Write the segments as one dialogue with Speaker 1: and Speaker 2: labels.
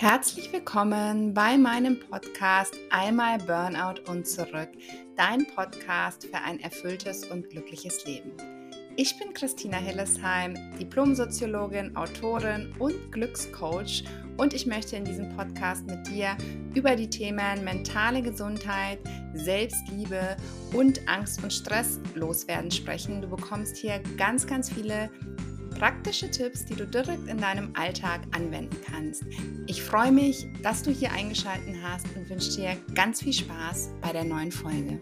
Speaker 1: Herzlich willkommen bei meinem Podcast Einmal Burnout und zurück, dein Podcast für ein erfülltes und glückliches Leben. Ich bin Christina Hillesheim, Diplomsoziologin, Autorin und Glückscoach und ich möchte in diesem Podcast mit dir über die Themen mentale Gesundheit, Selbstliebe und Angst und Stress loswerden sprechen. Du bekommst hier ganz, ganz viele praktische Tipps, die du direkt in deinem Alltag anwenden kannst. Ich freue mich, dass du hier eingeschaltet hast und wünsche dir ganz viel Spaß bei der neuen Folge.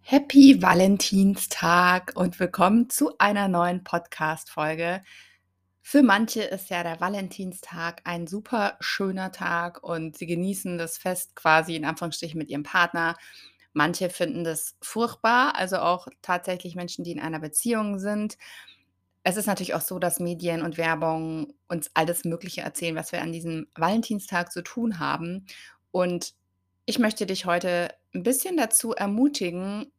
Speaker 1: Happy Valentinstag und willkommen zu einer neuen Podcast-Folge. Für manche ist ja der Valentinstag ein super schöner Tag und sie genießen das Fest quasi in Anführungsstrichen mit ihrem Partner Manche finden das furchtbar, also auch tatsächlich Menschen, die in einer Beziehung sind. Es ist natürlich auch so, dass Medien und Werbung uns alles Mögliche erzählen, was wir an diesem Valentinstag zu tun haben. Und ich möchte dich heute ein bisschen dazu ermutigen,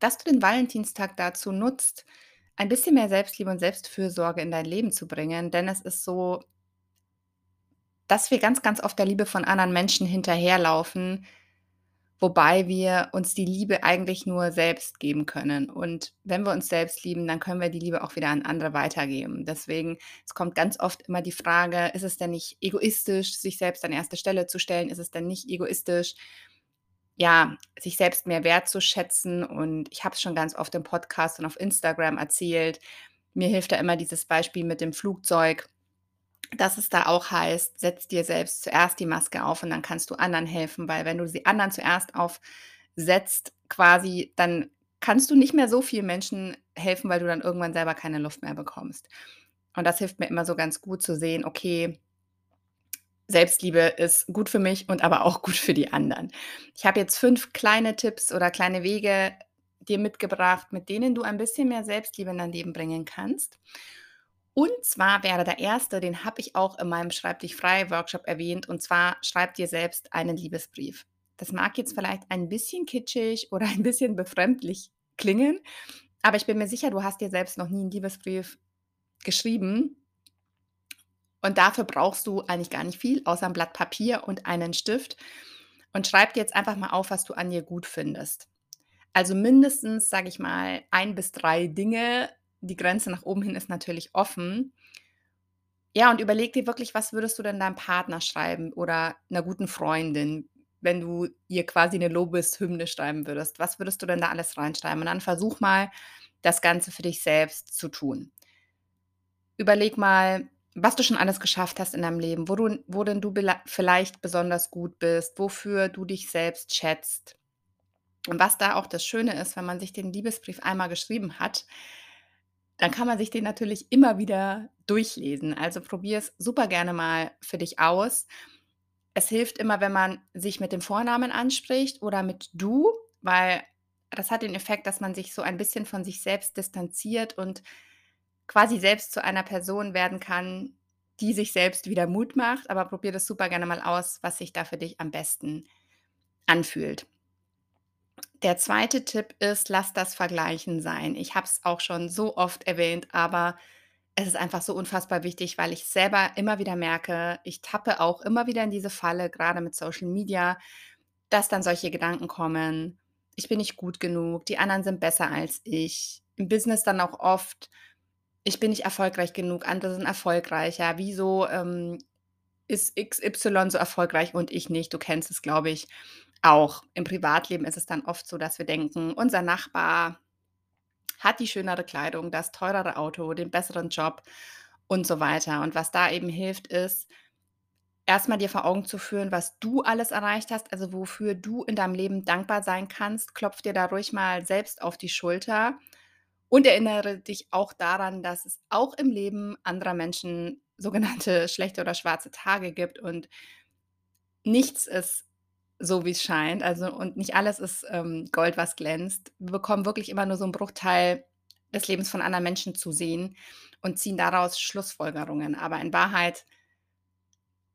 Speaker 1: dass du den Valentinstag dazu nutzt, ein bisschen mehr Selbstliebe und Selbstfürsorge in dein Leben zu bringen. Denn es ist so, dass wir ganz, ganz oft der Liebe von anderen Menschen hinterherlaufen, wobei wir uns die Liebe eigentlich nur selbst geben können. Und wenn wir uns selbst lieben, dann können wir die Liebe auch wieder an andere weitergeben. Deswegen, es kommt ganz oft immer die Frage, ist es denn nicht egoistisch, sich selbst an erste Stelle zu stellen? Ist es denn nicht egoistisch, ja, sich selbst mehr wertzuschätzen? Und ich habe es schon ganz oft im Podcast und auf Instagram erzählt. Mir hilft da immer dieses Beispiel mit dem Flugzeug dass es da auch heißt, setz dir selbst zuerst die Maske auf und dann kannst du anderen helfen, weil wenn du sie anderen zuerst aufsetzt, quasi, dann kannst du nicht mehr so vielen Menschen helfen, weil du dann irgendwann selber keine Luft mehr bekommst. Und das hilft mir immer so ganz gut zu sehen, okay, Selbstliebe ist gut für mich und aber auch gut für die anderen. Ich habe jetzt fünf kleine Tipps oder kleine Wege dir mitgebracht, mit denen du ein bisschen mehr Selbstliebe in dein Leben bringen kannst. Und zwar wäre der erste, den habe ich auch in meinem Schreib dich frei Workshop erwähnt, und zwar schreib dir selbst einen Liebesbrief. Das mag jetzt vielleicht ein bisschen kitschig oder ein bisschen befremdlich klingen, aber ich bin mir sicher, du hast dir selbst noch nie einen Liebesbrief geschrieben. Und dafür brauchst du eigentlich gar nicht viel, außer ein Blatt Papier und einen Stift. Und schreib dir jetzt einfach mal auf, was du an dir gut findest. Also mindestens, sage ich mal, ein bis drei Dinge, die Grenze nach oben hin ist natürlich offen. Ja, und überleg dir wirklich, was würdest du denn deinem Partner schreiben oder einer guten Freundin, wenn du ihr quasi eine Lobeshymne schreiben würdest? Was würdest du denn da alles reinschreiben? Und dann versuch mal, das Ganze für dich selbst zu tun. Überleg mal, was du schon alles geschafft hast in deinem Leben, wo, du, wo denn du vielleicht besonders gut bist, wofür du dich selbst schätzt. Und was da auch das Schöne ist, wenn man sich den Liebesbrief einmal geschrieben hat, dann kann man sich den natürlich immer wieder durchlesen. Also probier es super gerne mal für dich aus. Es hilft immer, wenn man sich mit dem Vornamen anspricht oder mit du, weil das hat den Effekt, dass man sich so ein bisschen von sich selbst distanziert und quasi selbst zu einer Person werden kann, die sich selbst wieder Mut macht. Aber probier das super gerne mal aus, was sich da für dich am besten anfühlt. Der zweite Tipp ist, lass das Vergleichen sein. Ich habe es auch schon so oft erwähnt, aber es ist einfach so unfassbar wichtig, weil ich selber immer wieder merke, ich tappe auch immer wieder in diese Falle, gerade mit Social Media, dass dann solche Gedanken kommen. Ich bin nicht gut genug, die anderen sind besser als ich. Im Business dann auch oft, ich bin nicht erfolgreich genug, andere sind erfolgreicher. Wieso ähm, ist XY so erfolgreich und ich nicht? Du kennst es, glaube ich. Auch im Privatleben ist es dann oft so, dass wir denken, unser Nachbar hat die schönere Kleidung, das teurere Auto, den besseren Job und so weiter. Und was da eben hilft, ist, erstmal dir vor Augen zu führen, was du alles erreicht hast, also wofür du in deinem Leben dankbar sein kannst. Klopf dir da ruhig mal selbst auf die Schulter und erinnere dich auch daran, dass es auch im Leben anderer Menschen sogenannte schlechte oder schwarze Tage gibt und nichts ist so wie es scheint. Also und nicht alles ist, ähm, Gold, was glänzt. Wir bekommen wirklich immer nur so einen Bruchteil des Lebens von anderen Menschen zu sehen und ziehen daraus Schlussfolgerungen. Aber in Wahrheit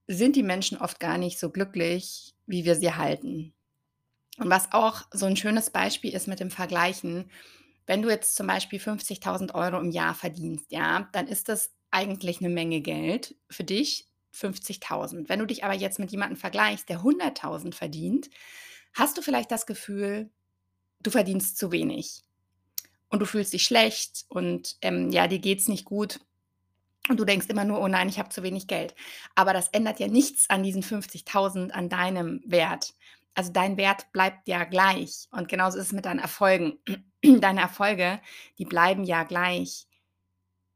Speaker 1: sind die Menschen oft gar nicht so glücklich, wie wir sie halten. Und was auch so ein schönes Beispiel ist mit dem Vergleichen, Wenn du jetzt zum Beispiel 50.000 Euro im Jahr verdienst, ja, dann ist das eigentlich eine Menge Geld für dich, 50.000. Wenn du dich aber jetzt mit jemandem vergleichst, der 100.000 verdient, hast du vielleicht das Gefühl, du verdienst zu wenig und du fühlst dich schlecht und ähm, ja, dir geht's nicht gut. Und du denkst immer nur, oh nein, ich habe zu wenig Geld. Aber das ändert ja nichts an diesen 50.000, an deinem Wert. Also dein Wert bleibt ja gleich. Und genauso ist es mit deinen Erfolgen. Deine Erfolge, die bleiben ja gleich,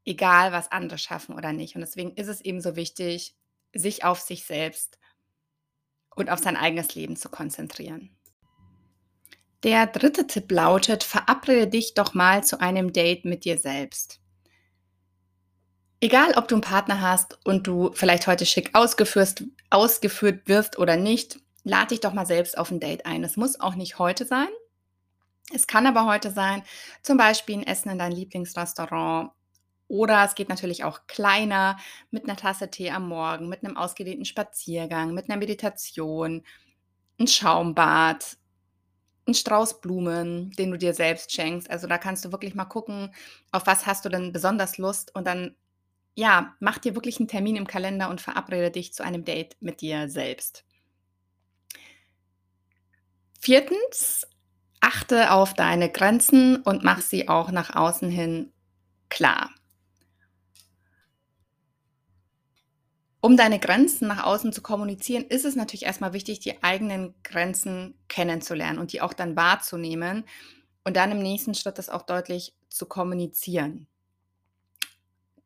Speaker 1: egal was andere schaffen oder nicht. Und deswegen ist es eben so wichtig, sich auf sich selbst und auf sein eigenes Leben zu konzentrieren. Der dritte Tipp lautet, verabrede dich doch mal zu einem Date mit dir selbst. Egal, ob du einen Partner hast und du vielleicht heute schick ausgeführt, ausgeführt wirst oder nicht, lade dich doch mal selbst auf ein Date ein. Es muss auch nicht heute sein. Es kann aber heute sein, zum Beispiel ein Essen in dein Lieblingsrestaurant. Oder es geht natürlich auch kleiner mit einer Tasse Tee am Morgen, mit einem ausgedehnten Spaziergang, mit einer Meditation, ein Schaumbad, ein Strauß Blumen, den du dir selbst schenkst. Also da kannst du wirklich mal gucken, auf was hast du denn besonders Lust und dann ja, mach dir wirklich einen Termin im Kalender und verabrede dich zu einem Date mit dir selbst. Viertens, achte auf deine Grenzen und mach sie auch nach außen hin klar. Um deine Grenzen nach außen zu kommunizieren, ist es natürlich erstmal wichtig, die eigenen Grenzen kennenzulernen und die auch dann wahrzunehmen und dann im nächsten Schritt das auch deutlich zu kommunizieren.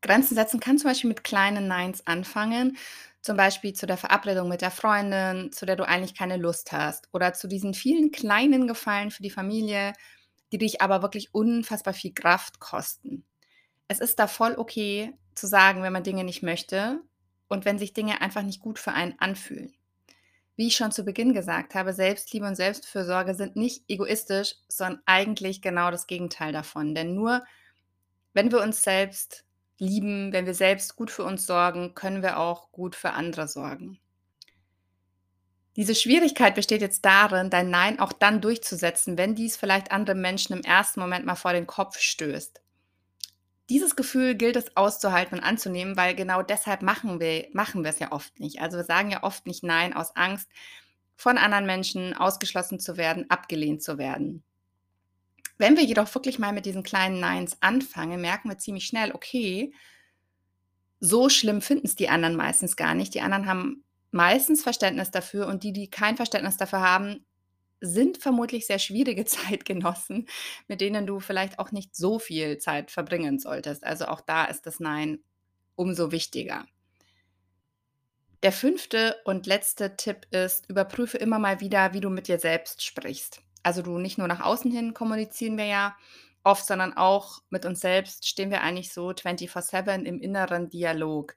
Speaker 1: Grenzen setzen kann zum Beispiel mit kleinen Neins anfangen, zum Beispiel zu der Verabredung mit der Freundin, zu der du eigentlich keine Lust hast oder zu diesen vielen kleinen Gefallen für die Familie, die dich aber wirklich unfassbar viel Kraft kosten. Es ist da voll okay zu sagen, wenn man Dinge nicht möchte und wenn sich Dinge einfach nicht gut für einen anfühlen. Wie ich schon zu Beginn gesagt habe, Selbstliebe und Selbstfürsorge sind nicht egoistisch, sondern eigentlich genau das Gegenteil davon. Denn nur wenn wir uns selbst lieben, wenn wir selbst gut für uns sorgen, können wir auch gut für andere sorgen. Diese Schwierigkeit besteht jetzt darin, dein Nein auch dann durchzusetzen, wenn dies vielleicht andere Menschen im ersten Moment mal vor den Kopf stößt. Dieses Gefühl gilt es auszuhalten und anzunehmen, weil genau deshalb machen wir, machen wir es ja oft nicht. Also wir sagen ja oft nicht Nein aus Angst, von anderen Menschen ausgeschlossen zu werden, abgelehnt zu werden. Wenn wir jedoch wirklich mal mit diesen kleinen Neins anfangen, merken wir ziemlich schnell, okay, so schlimm finden es die anderen meistens gar nicht. Die anderen haben meistens Verständnis dafür und die, die kein Verständnis dafür haben, sind vermutlich sehr schwierige Zeitgenossen, mit denen du vielleicht auch nicht so viel Zeit verbringen solltest. Also auch da ist das Nein umso wichtiger. Der fünfte und letzte Tipp ist, überprüfe immer mal wieder, wie du mit dir selbst sprichst. Also du nicht nur nach außen hin kommunizieren wir ja oft, sondern auch mit uns selbst stehen wir eigentlich so 24/7 im inneren Dialog.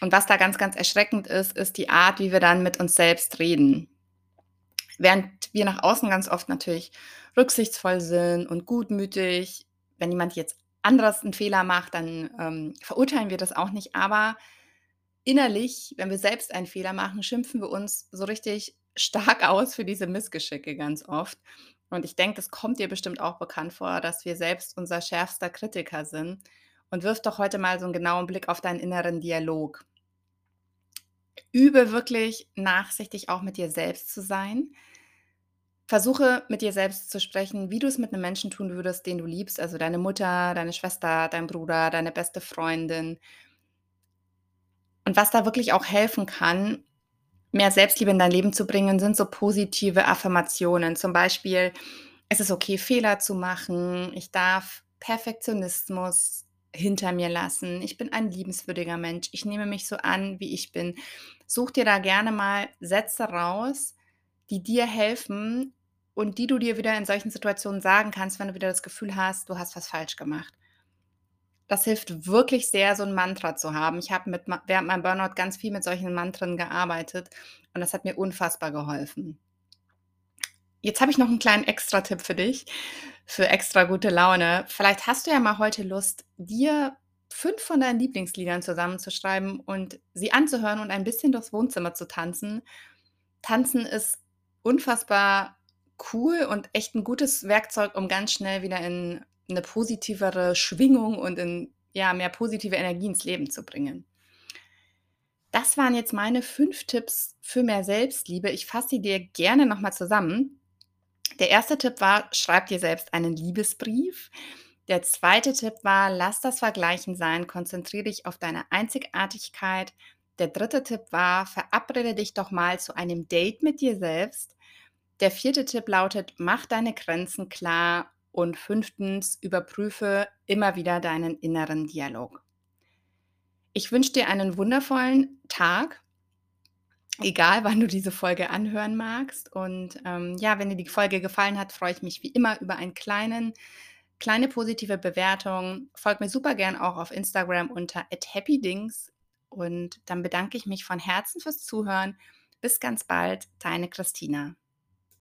Speaker 1: Und was da ganz, ganz erschreckend ist, ist die Art, wie wir dann mit uns selbst reden. Während wir nach außen ganz oft natürlich rücksichtsvoll sind und gutmütig, wenn jemand jetzt anderes einen Fehler macht, dann ähm, verurteilen wir das auch nicht. Aber innerlich, wenn wir selbst einen Fehler machen, schimpfen wir uns so richtig stark aus für diese Missgeschicke ganz oft. Und ich denke, das kommt dir bestimmt auch bekannt vor, dass wir selbst unser schärfster Kritiker sind. Und wirf doch heute mal so einen genauen Blick auf deinen inneren Dialog. Übe wirklich nachsichtig auch mit dir selbst zu sein. Versuche mit dir selbst zu sprechen, wie du es mit einem Menschen tun würdest, den du liebst, also deine Mutter, deine Schwester, dein Bruder, deine beste Freundin. Und was da wirklich auch helfen kann, mehr Selbstliebe in dein Leben zu bringen, sind so positive Affirmationen. Zum Beispiel, es ist okay, Fehler zu machen. Ich darf Perfektionismus hinter mir lassen. Ich bin ein liebenswürdiger Mensch. Ich nehme mich so an, wie ich bin. Such dir da gerne mal Sätze raus, die dir helfen und die du dir wieder in solchen Situationen sagen kannst, wenn du wieder das Gefühl hast, du hast was falsch gemacht. Das hilft wirklich sehr, so ein Mantra zu haben. Ich habe während meinem Burnout ganz viel mit solchen Mantren gearbeitet und das hat mir unfassbar geholfen. Jetzt habe ich noch einen kleinen Extra-Tipp für dich, für extra gute Laune. Vielleicht hast du ja mal heute Lust, dir fünf von deinen Lieblingsliedern zusammenzuschreiben und sie anzuhören und ein bisschen durchs Wohnzimmer zu tanzen. Tanzen ist unfassbar cool und echt ein gutes Werkzeug, um ganz schnell wieder in eine positivere Schwingung und in, ja, mehr positive Energie ins Leben zu bringen. Das waren jetzt meine 5 Tipps für mehr Selbstliebe. Ich fasse sie dir gerne noch mal zusammen. Der erste Tipp war: Schreib dir selbst einen Liebesbrief. Der zweite Tipp war: Lass das Vergleichen sein, konzentriere dich auf deine Einzigartigkeit. Der dritte Tipp war: Verabrede dich doch mal zu einem Date mit dir selbst. Der vierte Tipp lautet: Mach deine Grenzen klar. Und fünftens, überprüfe immer wieder deinen inneren Dialog. Ich wünsche dir einen wundervollen Tag, egal wann du diese Folge anhören magst. Und ähm, ja, wenn dir die Folge gefallen hat, freue ich mich wie immer über einen kleinen, kleine positive Bewertung. Folg mir super gern auch auf Instagram unter @happydings. Und dann bedanke ich mich von Herzen fürs Zuhören. Bis ganz bald, deine Christina.